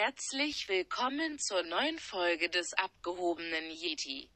Herzlich willkommen zur neuen Folge des abgehobenen Yeti.